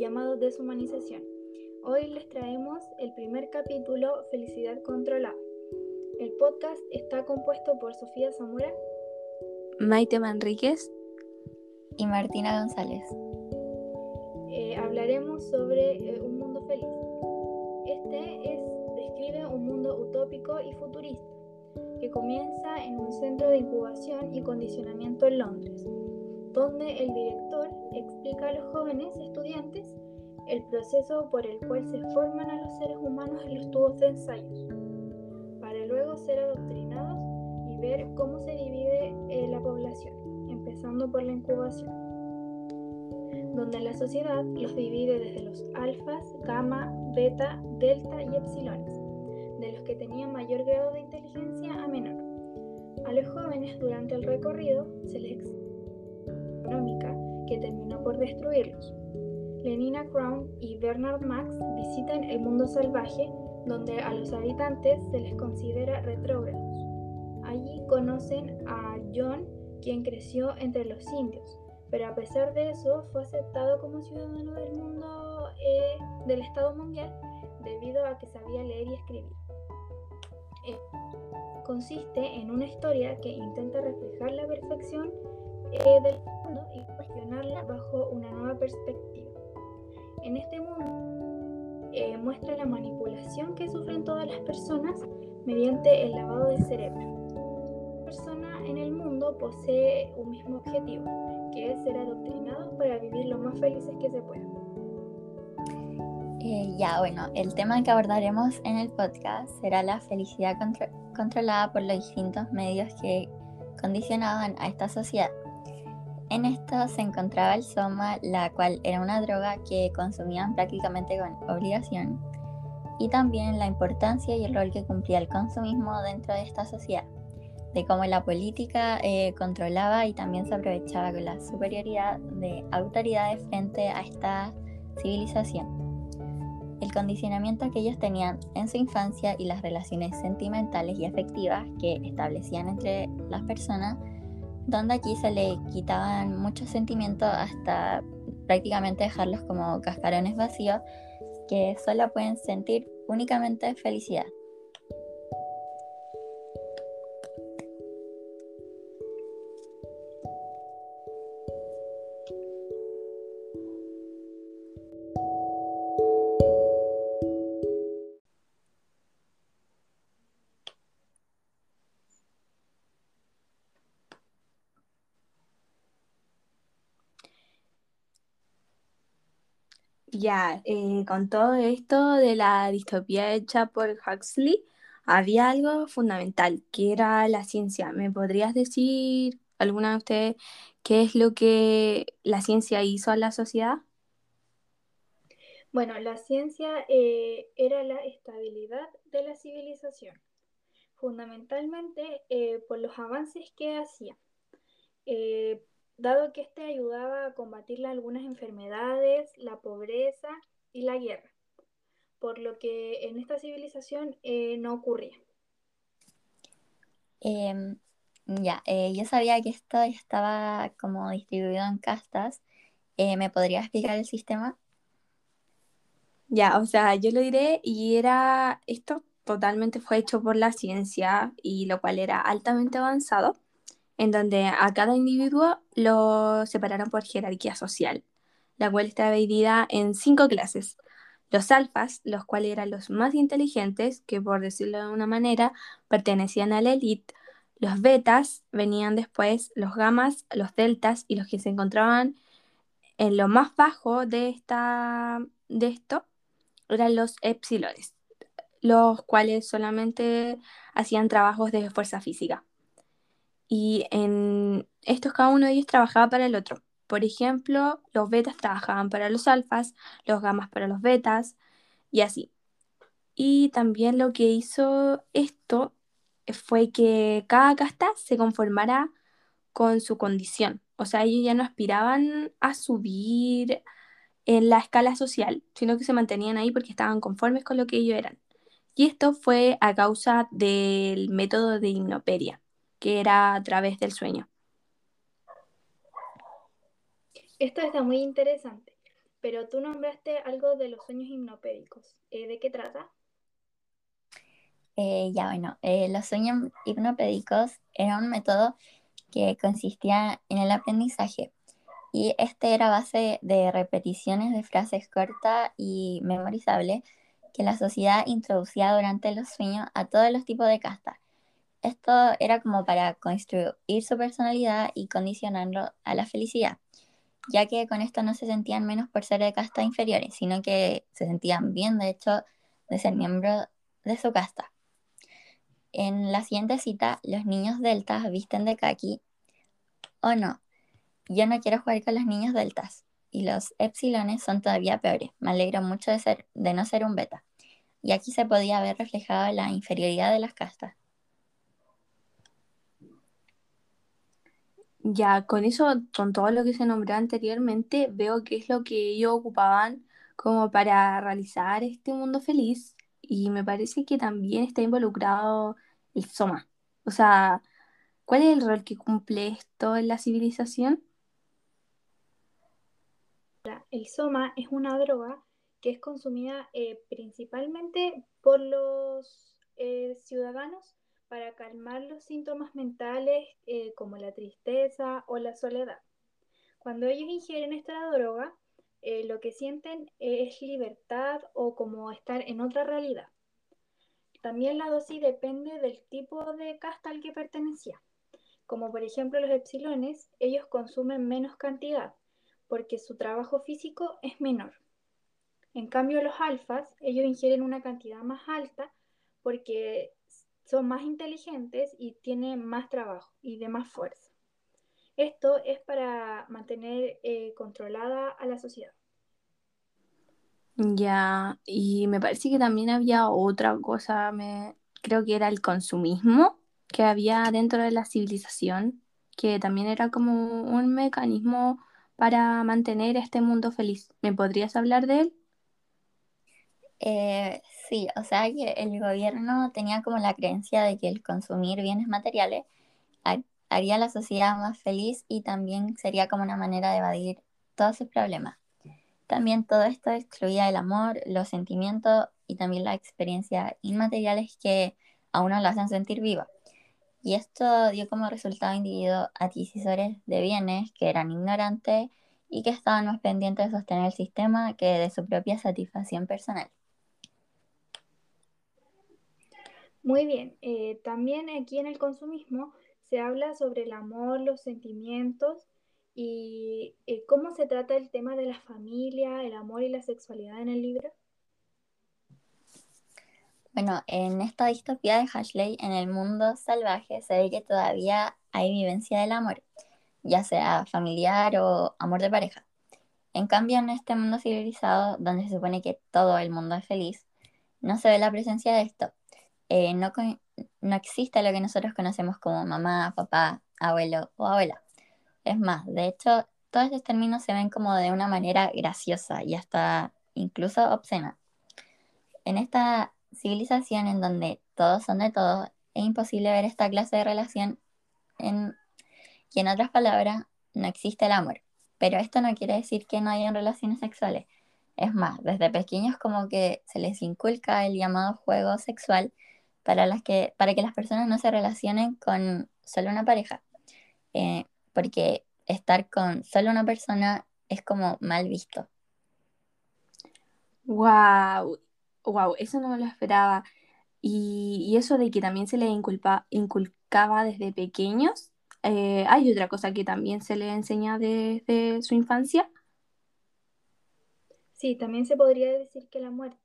llamado deshumanización. Hoy les traemos el primer capítulo, Felicidad Controlada. El podcast está compuesto por Sofía Zamora, Maite Manríquez y Martina González. Eh, hablaremos sobre eh, un mundo feliz. Este es, describe un mundo utópico y futurista que comienza en un centro de incubación y condicionamiento en Londres, donde el director explica a los jóvenes estudiantes el proceso por el cual se forman a los seres humanos en los tubos de ensayos, para luego ser adoctrinados y ver cómo se divide eh, la población, empezando por la incubación, donde la sociedad los divide desde los alfas, gamma, beta, delta y epsilones de los que tenían mayor grado de inteligencia a menor. A los jóvenes durante el recorrido se les económica que terminó por destruirlos. Lenina Crown y Bernard Max visitan el mundo salvaje donde a los habitantes se les considera retrógrados. Allí conocen a John, quien creció entre los indios, pero a pesar de eso fue aceptado como ciudadano del mundo eh, del Estado mundial debido a que sabía leer y escribir. Eh, consiste en una historia que intenta reflejar la perfección eh, del mundo y cuestionarla bajo una nueva perspectiva. En este mundo eh, muestra la manipulación que sufren todas las personas mediante el lavado del cerebro. La persona en el mundo posee un mismo objetivo, que es ser adoctrinados para vivir lo más felices que se puedan. Eh, ya, bueno, el tema que abordaremos en el podcast será la felicidad controlada por los distintos medios que condicionaban a esta sociedad. En esto se encontraba el soma, la cual era una droga que consumían prácticamente con obligación, y también la importancia y el rol que cumplía el consumismo dentro de esta sociedad, de cómo la política eh, controlaba y también se aprovechaba con la superioridad de autoridades frente a esta civilización. El condicionamiento que ellos tenían en su infancia y las relaciones sentimentales y afectivas que establecían entre las personas, donde aquí se le quitaban muchos sentimientos hasta prácticamente dejarlos como cascarones vacíos que solo pueden sentir únicamente felicidad. Ya, eh, con todo esto de la distopía hecha por Huxley, había algo fundamental, que era la ciencia. ¿Me podrías decir, alguna de ustedes, qué es lo que la ciencia hizo a la sociedad? Bueno, la ciencia eh, era la estabilidad de la civilización, fundamentalmente eh, por los avances que hacía dado que este ayudaba a combatir algunas enfermedades, la pobreza y la guerra, por lo que en esta civilización eh, no ocurría. Em, ya, eh, yo sabía que esto estaba como distribuido en castas. Eh, ¿Me podría explicar el sistema? Ya, o sea, yo lo diré y era, esto totalmente fue hecho por la ciencia y lo cual era altamente avanzado en donde a cada individuo lo separaron por jerarquía social, la cual estaba dividida en cinco clases. Los alfas, los cuales eran los más inteligentes, que por decirlo de una manera, pertenecían a la élite. Los betas venían después, los gamas, los deltas y los que se encontraban en lo más bajo de, esta, de esto eran los epsilones, los cuales solamente hacían trabajos de fuerza física y en estos cada uno de ellos trabajaba para el otro. Por ejemplo, los betas trabajaban para los alfas, los gamas para los betas y así. Y también lo que hizo esto fue que cada casta se conformara con su condición. O sea, ellos ya no aspiraban a subir en la escala social, sino que se mantenían ahí porque estaban conformes con lo que ellos eran. Y esto fue a causa del método de hipnoperia que era a través del sueño. Esto está muy interesante, pero tú nombraste algo de los sueños hipnopédicos. Eh, ¿De qué trata? Eh, ya bueno, eh, los sueños hipnopédicos era un método que consistía en el aprendizaje y este era base de repeticiones de frases cortas y memorizables que la sociedad introducía durante los sueños a todos los tipos de castas. Esto era como para construir su personalidad y condicionarlo a la felicidad, ya que con esto no se sentían menos por ser de castas inferiores, sino que se sentían bien, de hecho, de ser miembro de su casta. En la siguiente cita, los niños deltas visten de kaki. O no, yo no quiero jugar con los niños deltas. Y los epsilones son todavía peores. Me alegro mucho de, de no ser un beta. Y aquí se podía ver reflejada la inferioridad de las castas. Ya, con eso, con todo lo que se nombró anteriormente, veo que es lo que ellos ocupaban como para realizar este mundo feliz y me parece que también está involucrado el soma. O sea, ¿cuál es el rol que cumple esto en la civilización? El soma es una droga que es consumida eh, principalmente por los eh, ciudadanos para calmar los síntomas mentales eh, como la tristeza o la soledad. Cuando ellos ingieren esta droga, lo que sienten es libertad o como estar en otra realidad. También la dosis depende del tipo de casta al que pertenecía. Como por ejemplo los epsilones, ellos consumen menos cantidad porque su trabajo físico es menor. En cambio, los alfas, ellos ingieren una cantidad más alta porque son más inteligentes y tienen más trabajo y de más fuerza. Esto es para mantener eh, controlada a la sociedad. Ya, y me parece que también había otra cosa, me, creo que era el consumismo que había dentro de la civilización, que también era como un mecanismo para mantener este mundo feliz. ¿Me podrías hablar de él? Eh, sí, o sea que el gobierno tenía como la creencia de que el consumir bienes materiales haría la sociedad más feliz y también sería como una manera de evadir todos sus problemas. También todo esto excluía el amor, los sentimientos y también las experiencias inmateriales que a uno lo hacen sentir viva. Y esto dio como resultado individuos adquisitores de bienes que eran ignorantes y que estaban más pendientes de sostener el sistema que de su propia satisfacción personal. Muy bien, eh, también aquí en el consumismo se habla sobre el amor, los sentimientos y eh, cómo se trata el tema de la familia, el amor y la sexualidad en el libro. Bueno, en esta distopía de Ashley, en el mundo salvaje, se ve que todavía hay vivencia del amor, ya sea familiar o amor de pareja. En cambio, en este mundo civilizado, donde se supone que todo el mundo es feliz, no se ve la presencia de esto. Eh, no, no existe lo que nosotros conocemos como mamá, papá, abuelo o abuela. Es más, de hecho, todos estos términos se ven como de una manera graciosa y hasta incluso obscena. En esta civilización en donde todos son de todos, es imposible ver esta clase de relación en, y en otras palabras, no existe el amor. Pero esto no quiere decir que no hayan relaciones sexuales. Es más, desde pequeños como que se les inculca el llamado juego sexual para, las que, para que las personas no se relacionen con solo una pareja. Eh, porque estar con solo una persona es como mal visto. Wow, wow, eso no me lo esperaba. Y, eso de que también se les inculpa, inculcaba desde pequeños. Eh, hay otra cosa que también se les enseña desde su infancia. Sí, también se podría decir que la muerte,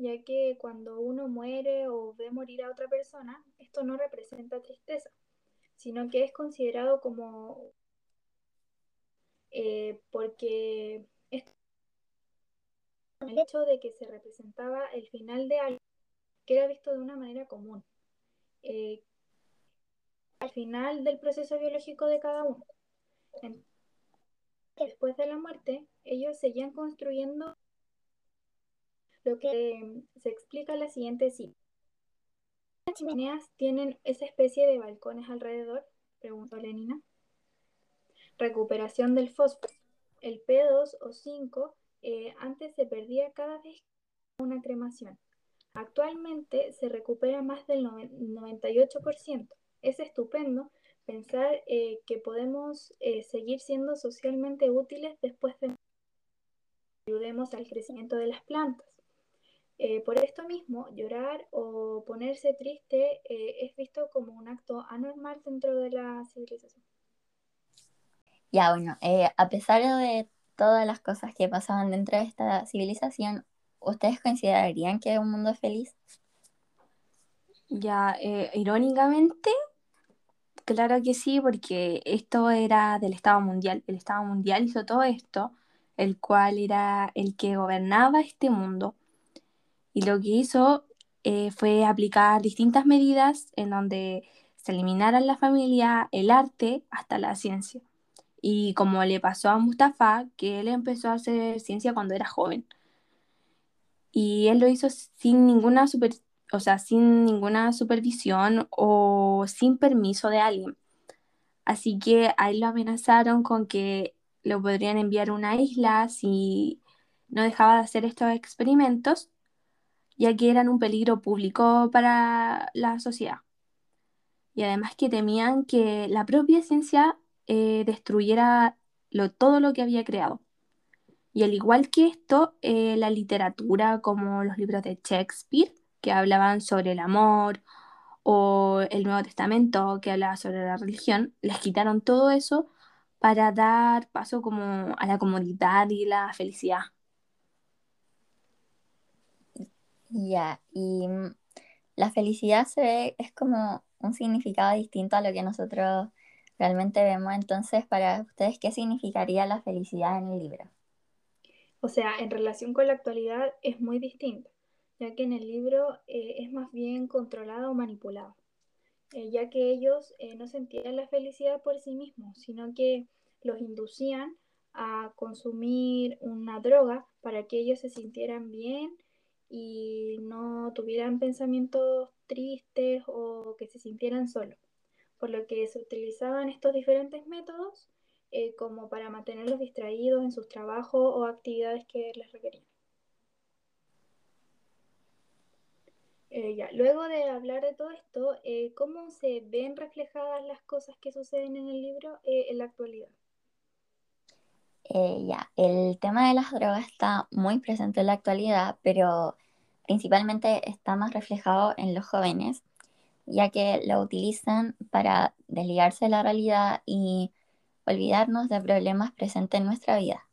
ya que cuando uno muere o ve morir a otra persona, esto no representa tristeza, sino que es considerado como eh, porque el hecho de que se representaba el final de algo que era visto de una manera común, eh, al final del proceso biológico de cada uno. después de la muerte, ellos seguían construyendo lo que em, se explica en la siguiente cita. Las chimeneas tienen esa especie de balcones alrededor, preguntó Lenina. Recuperación del fósforo. El P2 o 5 eh, antes se perdía cada vez una cremación. Actualmente se recupera más del 98%. Es estupendo pensar eh, que podemos eh, seguir siendo socialmente útiles después de ayudemos al crecimiento de las plantas. Por esto mismo, llorar o ponerse triste es visto como un acto anormal dentro de la civilización. Ya, bueno, a pesar de todas las cosas que pasaban dentro de esta civilización, ¿ustedes considerarían que es un mundo feliz? Ya, eh, irónicamente, claro que sí, porque esto era del Estado Mundial. El Estado Mundial hizo todo esto, el cual era el que gobernaba este mundo. Y lo que hizo eh, fue aplicar distintas medidas en donde se eliminaran la familia, el arte, hasta la ciencia. Y como le pasó a Mustafa, que él empezó a hacer ciencia cuando era joven. Y él lo hizo sin ninguna super, o sea, sin ninguna supervisión o sin permiso de alguien. Así que ahí lo amenazaron con que lo podrían enviar a una isla si no dejaba de hacer estos experimentos, ya que eran un peligro público para la sociedad. Y además que temían que la propia ciencia eh, destruyera todo lo que había creado. Y al igual que esto, eh, la literatura, como los libros de Shakespeare, que hablaban sobre el amor, o el Nuevo Testamento, que hablaba sobre la religión, les quitaron todo eso para dar paso como a la comodidad y la felicidad. Ya, y mm, la felicidad se ve, es como un significado distinto a lo que nosotros realmente vemos. Entonces, para ustedes, ¿qué significaría la felicidad en el libro? O sea, en relación con la actualidad es muy distinto, ya que en el libro eh, es más bien controlado o manipulado, eh, ya que ellos eh, no sentían la felicidad por sí mismos, sino que los inducían a consumir una droga para que ellos se sintieran bien y no tuvieran pensamientos tristes o que se sintieran solos por lo que se utilizaban estos diferentes métodos eh, como para mantenerlos distraídos en sus trabajos o actividades que les requerían. Eh, ya. Luego de hablar de todo esto, eh, ¿cómo se ven reflejadas las cosas que suceden en el libro en la actualidad? Ya, el tema de las drogas está muy presente en la actualidad, pero principalmente está más reflejado en los jóvenes, ya que lo utilizan para desligarse de la realidad y olvidarnos de problemas presentes en nuestra vida.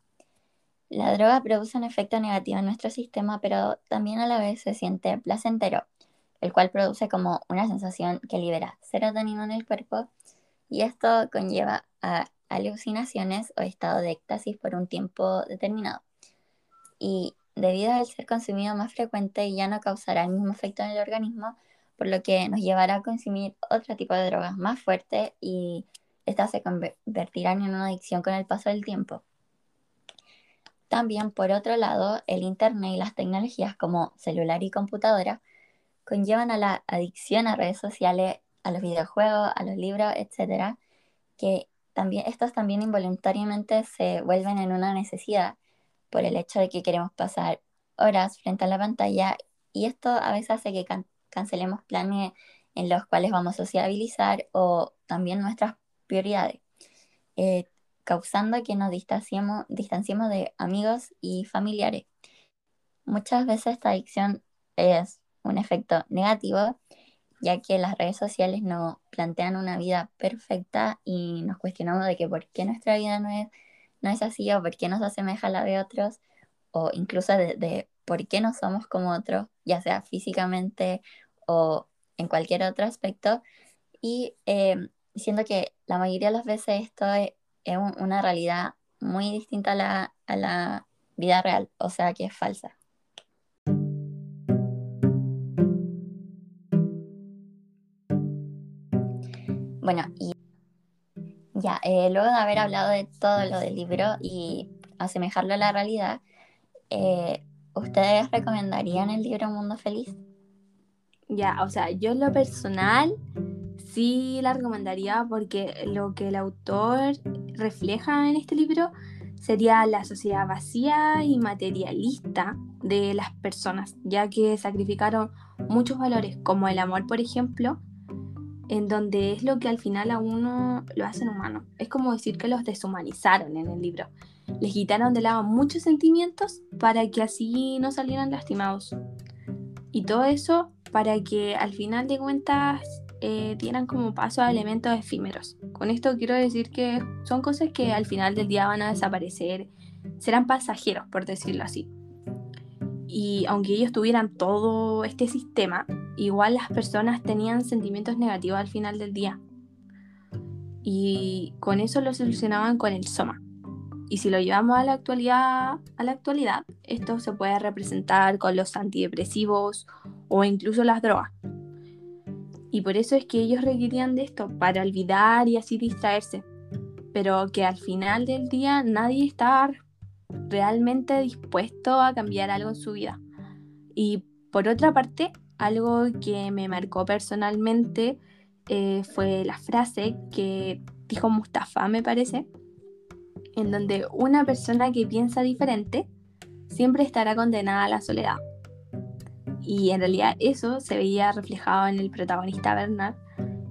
La droga produce un efecto negativo en nuestro sistema, pero también a la vez se siente placentero, el cual produce como una sensación que libera serotonina en el cuerpo y esto conlleva a alucinaciones o estado de éxtasis por un tiempo determinado. Y debido al ser consumido más frecuente ya no causará el mismo efecto en el organismo, por lo que nos llevará a consumir otro tipo de drogas más fuertes y estas se convertirán en una adicción con el paso del tiempo. También, por otro lado, el Internet y las tecnologías como celular y computadora conllevan a la adicción a redes sociales, a los videojuegos, a los libros, etc., que también, también involuntariamente se vuelven en una necesidad por el hecho de que queremos pasar horas frente a la pantalla y esto a veces hace que cancelemos planes en los cuales vamos a sociabilizar o también nuestras prioridades, eh, causando que nos distanciemos, distanciemos de amigos y familiares. Muchas veces esta adicción es un efecto negativo, ya que las redes sociales nos plantean una vida perfecta y nos cuestionamos de que por qué nuestra vida no es, no es así o por qué nos asemeja a la de otros o incluso de, por qué no somos como otros, ya sea físicamente o en cualquier otro aspecto. Y eh, siento que la mayoría de las veces esto es, una realidad muy distinta a la, a la vida real, o sea que es falsa. Bueno, y ya, eh, luego de haber hablado de todo lo del libro y asemejarlo a la realidad, eh, ¿Ustedes recomendarían el libro Mundo Feliz? Ya, o sea, yo en lo personal sí la recomendaría porque lo que el autor refleja en este libro sería la sociedad vacía y materialista de las personas, ya que sacrificaron muchos valores, como el amor, por ejemplo, en donde es lo que al final a uno lo hacen humano. Es como decir que los deshumanizaron en el libro. Les quitaron de lado muchos sentimientos para que así no salieran lastimados. Y todo eso para que al final de cuentas eh, tienen como paso a elementos efímeros. Con esto quiero decir que son cosas que al final del día van a desaparecer, serán pasajeros, por decirlo así. Y aunque ellos tuvieran todo este sistema, igual las personas tenían sentimientos negativos al final del día. Y con eso lo solucionaban con el soma. Y si lo llevamos a la actualidad, a la actualidad, esto se puede representar con los antidepresivos o incluso las drogas. Y por eso es que ellos requerían de esto, para olvidar y así distraerse. Pero que al final del día nadie estaba realmente dispuesto a cambiar algo en su vida. Y por otra parte, algo que me marcó personalmente eh, fue la frase que dijo Mustafa, me parece, en donde una persona que piensa diferente siempre estará condenada a la soledad. Y en realidad eso se veía reflejado en el protagonista Bernard,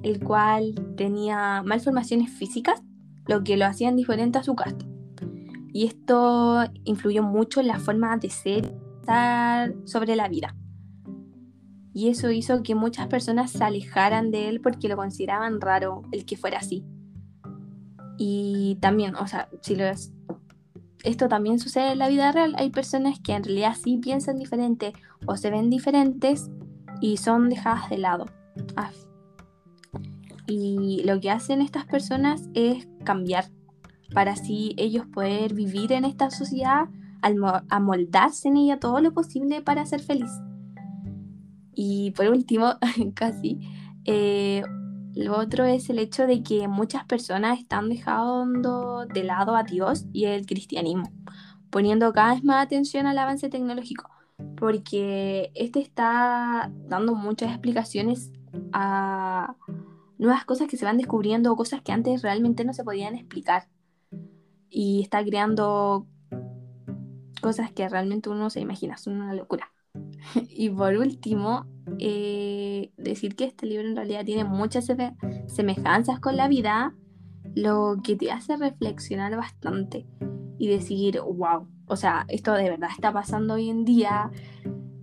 el cual tenía malformaciones físicas, lo que lo hacían diferente a su casta. Y esto influyó mucho en la forma de ser sobre la vida. Y eso hizo que muchas personas se alejaran de él porque lo consideraban raro el que fuera así. Y también, o sea, si esto también sucede en la vida real. Hay personas que en realidad sí piensan diferente o se ven diferentes y son dejadas de lado. Ah. Y lo que hacen estas personas es cambiar para así ellos poder vivir en esta sociedad, amoldarse en ella todo lo posible para ser feliz. Y por último, casi, eh, lo otro es el hecho de que muchas personas están dejando de lado a Dios y el cristianismo, poniendo cada vez más atención al avance tecnológico, porque este está dando muchas explicaciones a nuevas cosas que se van descubriendo cosas que antes realmente no se podían explicar. Y está creando cosas que realmente uno se imagina, son una locura. y por último, eh, decir que este libro en realidad tiene muchas semejanzas con la vida, lo que te hace reflexionar bastante y decir, wow, o sea, esto de verdad está pasando hoy en día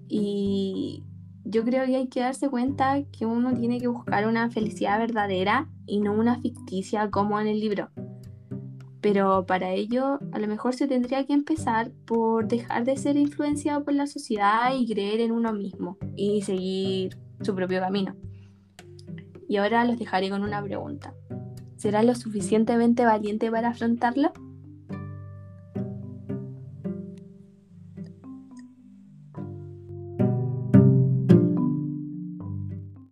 y yo creo que hay que darse cuenta que uno tiene que buscar una felicidad verdadera y no una ficticia como en el libro. Pero para ello, a lo mejor se tendría que empezar por dejar de ser influenciado por la sociedad y creer en uno mismo y seguir su propio camino. Y ahora los dejaré con una pregunta. ¿Será lo suficientemente valiente para afrontarlo?